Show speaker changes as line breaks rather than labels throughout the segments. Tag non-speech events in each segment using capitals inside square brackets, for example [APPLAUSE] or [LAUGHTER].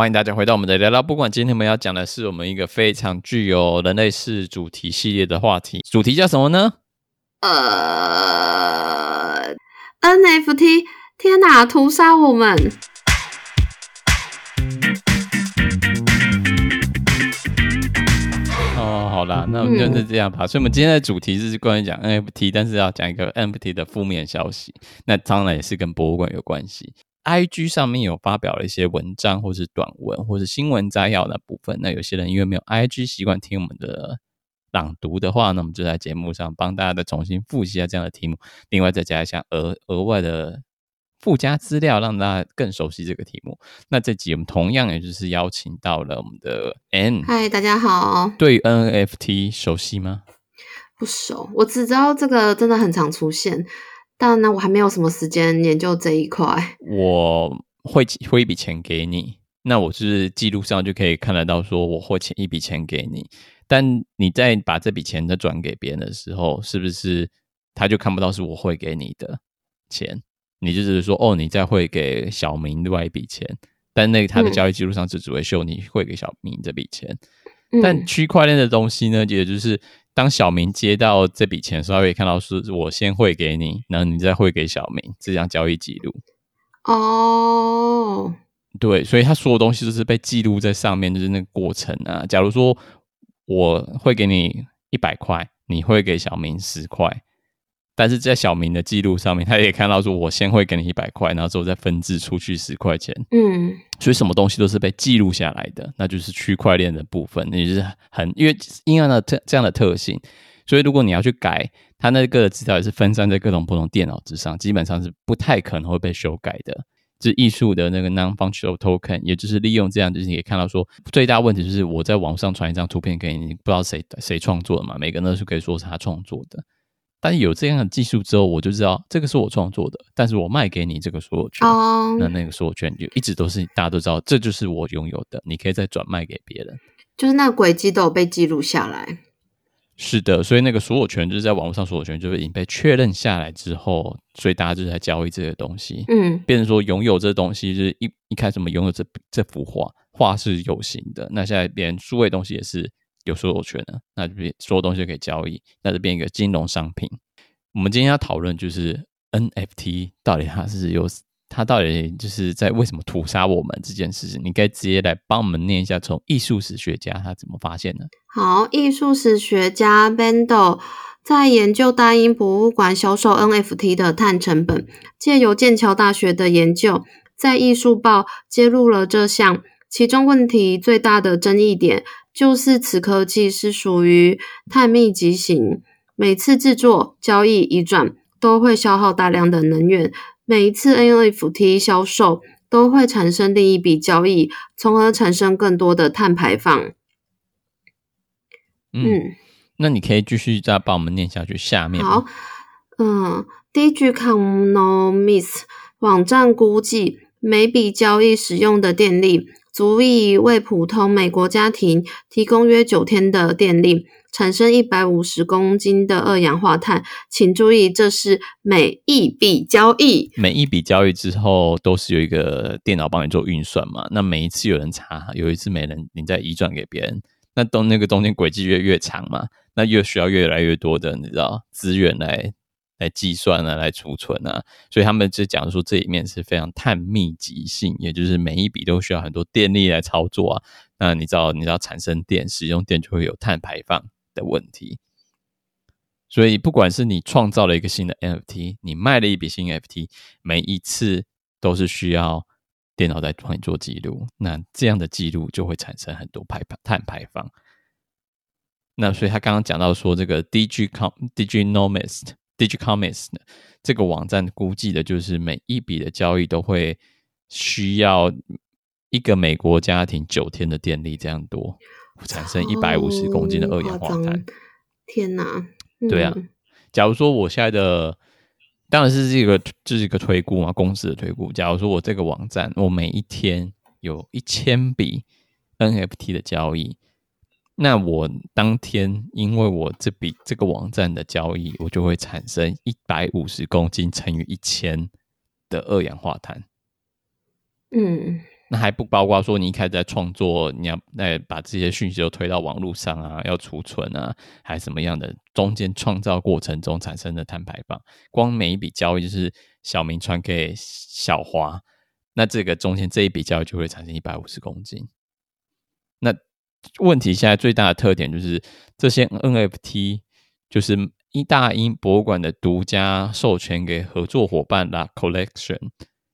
欢迎大家回到我们的聊聊不管。今天我们要讲的是我们一个非常具有人类世主题系列的话题，主题叫什么呢？
呃，NFT，天哪，屠杀我们！
哦，好啦，那我们就是这样吧。嗯、所以，我们今天的主题是关于讲 NFT，但是要讲一个 NFT 的负面消息。那当然也是跟博物馆有关系。IG 上面有发表了一些文章，或是短文，或是新闻摘要的部分。那有些人因为没有 IG 习惯听我们的朗读的话，那我们就在节目上帮大家再重新复习一下这样的题目，另外再加一下额额外的附加资料，让大家更熟悉这个题目。那这集我们同样也就是邀请到了我们的 Ann。
嗨，大家好。
对 NFT 熟悉吗？
不熟，我只知道这个真的很常出现。但呢，我还没有什么时间研究这一块。[LAUGHS]
我会汇一笔钱给你，那我就是记录上就可以看得到，说我汇钱一笔钱给你。但你在把这笔钱再转给别人的时候，是不是他就看不到是我汇给你的钱？你就只是说，哦，你再汇给小明另外一笔钱，但那个他的交易记录上就只会秀你汇给小明这笔钱。嗯、但区块链的东西呢，也就是。当小明接到这笔钱的时候，他会看到是我先汇给你，然后你再汇给小明，这样交易记录。
哦，
对，所以他所有东西都是被记录在上面，就是那个过程啊。假如说我会给你一百块，你会给小明十块。但是在小明的记录上面，他也看到说，我先会给你一百块，然后之后再分支出去十块钱。
嗯，
所以什么东西都是被记录下来的，那就是区块链的部分，也就是很因为因为呢特这样的特性，所以如果你要去改它那个资料，也是分散在各种不同电脑之上，基本上是不太可能会被修改的。就是艺术的那个 non-functional token，也就是利用这样，就是你可以看到说，最大问题就是我在网上传一张图片给你，你不知道谁谁创作的嘛，每个人都是可以说是他创作的。但有这样的技术之后，我就知道这个是我创作的，但是我卖给你这个所有权，oh, 那那个所有权就一直都是大家都知道，这就是我拥有的，你可以再转卖给别人，
就是那个轨迹都有被记录下来。
是的，所以那个所有权就是在网络上所有权就是已经被确认下来之后，所以大家就是在交易这些东西，
嗯，变成
说拥有这东西就是一一开始我们拥有这这幅画，画是有形的，那现在连数位东西也是。有所有权的，那就变所有东西可以交易，那就变一个金融商品。我们今天要讨论就是 NFT 到底它是有，它到底就是在为什么屠杀我们这件事情，你可以直接来帮我们念一下，从艺术史学家他怎么发现的？
好，艺术史学家 Bendel 在研究大英博物馆销售 NFT 的碳成本，借由剑桥大学的研究，在艺术报揭露了这项其中问题最大的争议点。就是此科技是属于碳密集型，每次制作、交易、移转都会消耗大量的能源，每一次 NFT 销售都会产生另一笔交易，从而产生更多的碳排放。
嗯，嗯，那你可以继续再帮我们念下去。下面
好，嗯，Digiconomist 网站估计每笔交易使用的电力。足以为普通美国家庭提供约九天的电力，产生一百五十公斤的二氧化碳。请注意，这是每一笔交易。
每一笔交易之后，都是有一个电脑帮你做运算嘛？那每一次有人查，有一次没人，你再移转给别人，那都那个中间轨迹越越长嘛？那越需要越来越多的，你知道资源来。来计算啊，来储存啊，所以他们就讲说这里面是非常碳密集性，也就是每一笔都需要很多电力来操作啊。那你知道，你知道产生电、使用电就会有碳排放的问题。所以不管是你创造了一个新的 NFT，你卖了一笔新 NFT，每一次都是需要电脑在帮你做记录，那这样的记录就会产生很多排碳排放。那所以他刚刚讲到说这个 DG Com DG Nomist。Digiconomist 这个网站估计的就是每一笔的交易都会需要一个美国家庭九天的电力这样多，产生一百五十公斤的二氧化碳。
天哪！
对啊，假如说我现在的当然是这个这是一个推估嘛，公司的推估。假如说我这个网站我每一天有一千笔 NFT 的交易。那我当天，因为我这笔这个网站的交易，我就会产生一百五十公斤乘以一千的二氧化碳。
嗯，
那还不包括说你一开始在创作，你要那把这些讯息都推到网络上啊，要储存啊，还是什么样的？中间创造过程中产生的碳排放，光每一笔交易就是小明传给小华，那这个中间这一笔交易就会产生一百五十公斤。那问题现在最大的特点就是这些 NFT 就是一大英博物馆的独家授权给合作伙伴啦 Collection，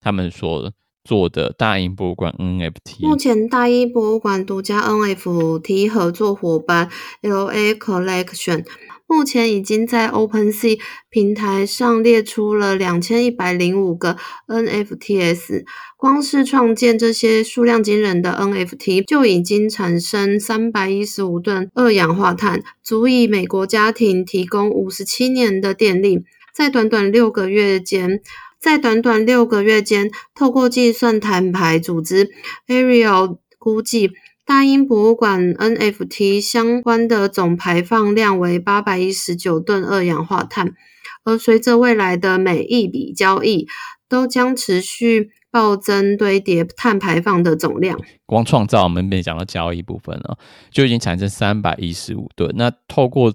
他们所。做的大英博物馆 NFT，
目前大英博物馆独家 NFT 合作伙伴 LA Collection，目前已经在 OpenSea 平台上列出了两千一百零五个 NFTs，光是创建这些数量惊人的 NFT，就已经产生三百一十五吨二氧化碳，足以美国家庭提供五十七年的电力，在短短六个月间。在短短六个月间，透过计算碳排组织 Ariel 估计，大英博物馆 NFT 相关的总排放量为八百一十九吨二氧化碳。而随着未来的每一笔交易，都将持续暴增堆叠碳排放的总量。
光创造我们没讲到交易部分了，就已经产生三百一十五吨。那透过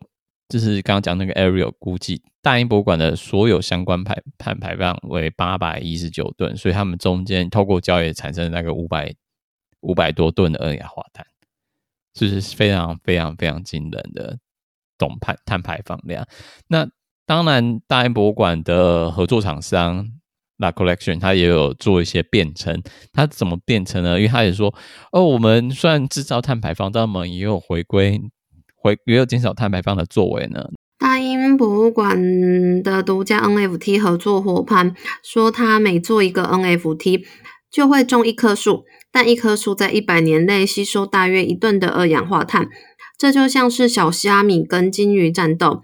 就是刚刚讲那个 Ariel 估计。大英博物馆的所有相关排碳排放为八百一十九吨，所以他们中间透过交易产生那个五百五百多吨的二氧化碳，这、是非常非常非常惊人的总排碳排放量。那当然，大英博物馆的合作厂商 La Collection 它也有做一些变成，它怎么变成呢？因为它也说，哦，我们虽然制造碳排放，但我们也有回归回也有减少碳排放的作为呢。
大英博物馆的独家 NFT 合作伙伴说，他每做一个 NFT 就会种一棵树，但一棵树在一百年内吸收大约一吨的二氧化碳。这就像是小虾米跟鲸鱼战斗，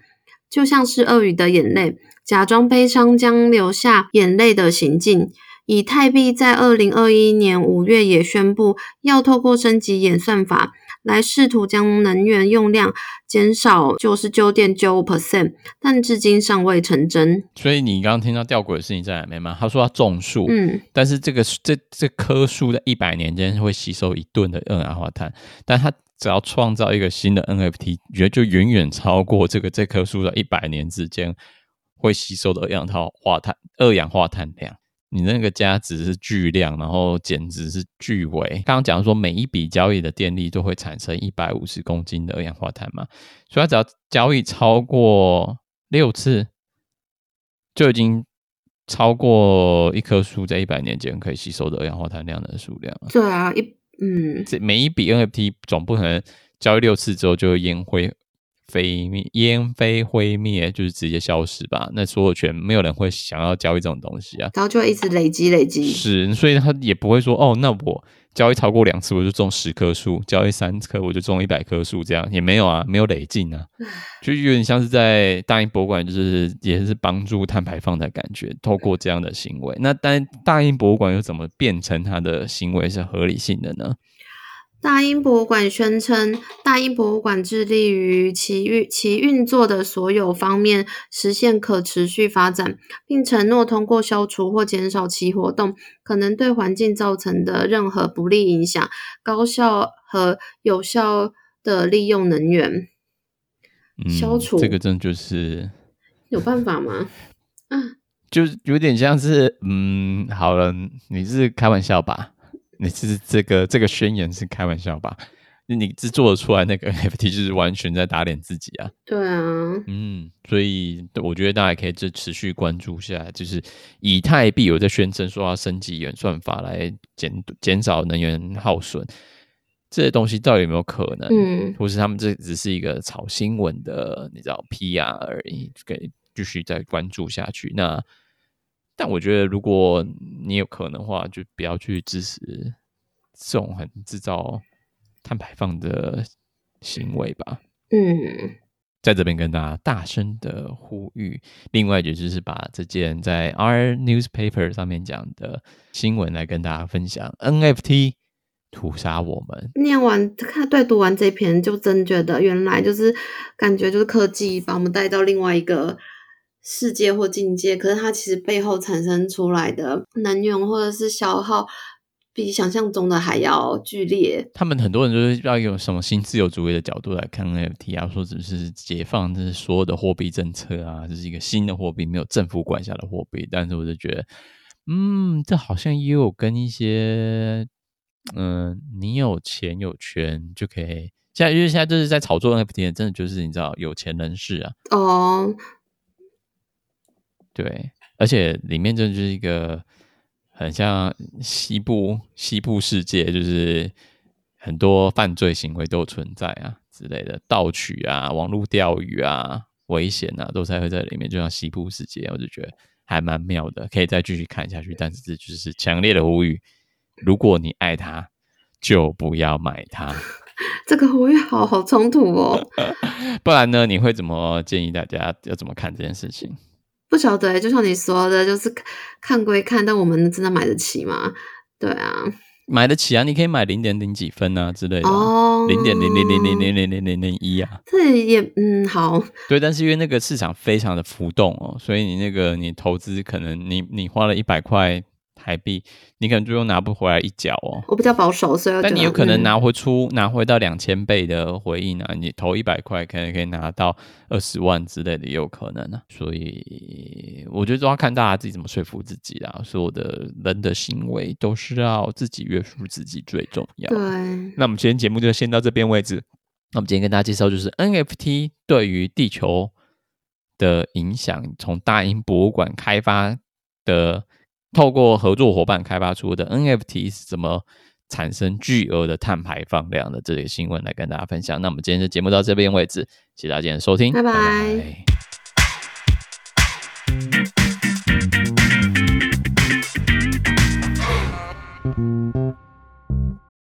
就像是鳄鱼的眼泪，假装悲伤将流下眼泪的行径。以太币在二零二一年五月也宣布要透过升级演算法。来试图将能源用量减少九十九点九五 percent，但至今尚未成真。
所以你刚刚听到吊诡的事情在哪边吗？他说要种树，
嗯，
但是这个这这棵树在一百年间会吸收一吨的二氧化碳，但他只要创造一个新的 NFT，觉得就远远超过这个这棵树在一百年之间会吸收的二氧化碳二氧化碳量。你那个价值是巨量，然后简直是巨尾。刚刚讲说每一笔交易的电力都会产生一百五十公斤的二氧化碳嘛，所以它只要交易超过六次，就已经超过一棵树在一百年间可以吸收的二氧化碳量的数量。
对啊，一嗯，
这每一笔 NFT 总不可能交易六次之后就会烟灰。飞灭，烟飞灰灭，就是直接消失吧。那所有权没有人会想要交易这种东西啊，
然后就会一直累积累积。
是，所以他也不会说哦，那我交易超过两次我就种十棵树，交易三棵我就种一百棵树，这样也没有啊，没有累进啊，就有点像是在大英博物馆，就是也是帮助碳排放的感觉，透过这样的行为。那但大英博物馆又怎么变成它的行为是合理性的呢？
大英博物馆宣称，大英博物馆致力于其运其运作的所有方面实现可持续发展，并承诺通过消除或减少其活动可能对环境造成的任何不利影响，高效和有效的利用能源。
嗯、
消除
这个真就是
有办法吗？啊，[LAUGHS] [LAUGHS]
就有点像是，嗯，好了，你是开玩笑吧？你是这个这个宣言是开玩笑吧？你制作出来那个 [LAUGHS] NFT 就是完全在打脸自己啊！
对啊，
嗯，所以我觉得大家可以就持续关注下来，就是以太币有在宣称说要升级演算法来减减少能源耗损，这些东西到底有没有可能？嗯，或是他们这只是一个炒新闻的，你知道 PR 而已，可以继续再关注下去。那。但我觉得，如果你有可能的话，就不要去支持这种很制造碳排放的行为吧。
嗯，
在这边跟大家大声的呼吁。另外，也就是把这件在 R Newspaper 上面讲的新闻来跟大家分享。NFT 屠杀我们。
念完看对读完这篇，就真觉得原来就是感觉就是科技把我们带到另外一个。世界或境界，可是它其实背后产生出来的能源或者是消耗，比想象中的还要剧烈。
他们很多人就是要用什么新自由主义的角度来看 NFT 啊，说只是解放，这是所有的货币政策啊，这是一个新的货币，没有政府管辖的货币。但是我就觉得，嗯，这好像也有跟一些，嗯、呃，你有钱有权就可以。现在因为现在就是在炒作 NFT，真的就是你知道有钱人士啊。哦。对，而且里面真的就是一个。很像西部西部世界，就是很多犯罪行为都存在啊之类的，盗取啊、网络钓鱼啊、危险啊，都才会在里面。就像西部世界，我就觉得还蛮妙的，可以再继续看下去。但是这就是强烈的呼吁：如果你爱他，就不要买它。[LAUGHS]
这个呼吁好好冲突哦。[LAUGHS]
不然呢？你会怎么建议大家要怎么看这件事情？
不晓得，就像你说的，就是看归看，但我们真的买得起吗？对啊，
买得起啊！你可以买零点零几分啊之类的，哦，零点零零零零零零零零零一啊。
这也嗯好，
对，但是因为那个市场非常的浮动哦，所以你那个你投资可能你你花了一百块。台币，你可能最后拿不回来一角哦。
我比较保守，所以
但你有可能拿回出、嗯、拿回到两千倍的回应啊！你投一百块，可能可以拿到二十万之类的，也有可能啊。所以我觉得都要看大家自己怎么说服自己啦。所有的人的行为都是要自己约束自己最重要。
对。
那我们今天节目就先到这边为止。那我们今天跟大家介绍就是 NFT 对于地球的影响，从大英博物馆开发的。透过合作伙伴开发出的 NFT 是怎么产生巨额的碳排放量的这类新闻来跟大家分享。那我们今天的节目到这边为止，谢谢大家今天的收听，
拜拜。
拜拜。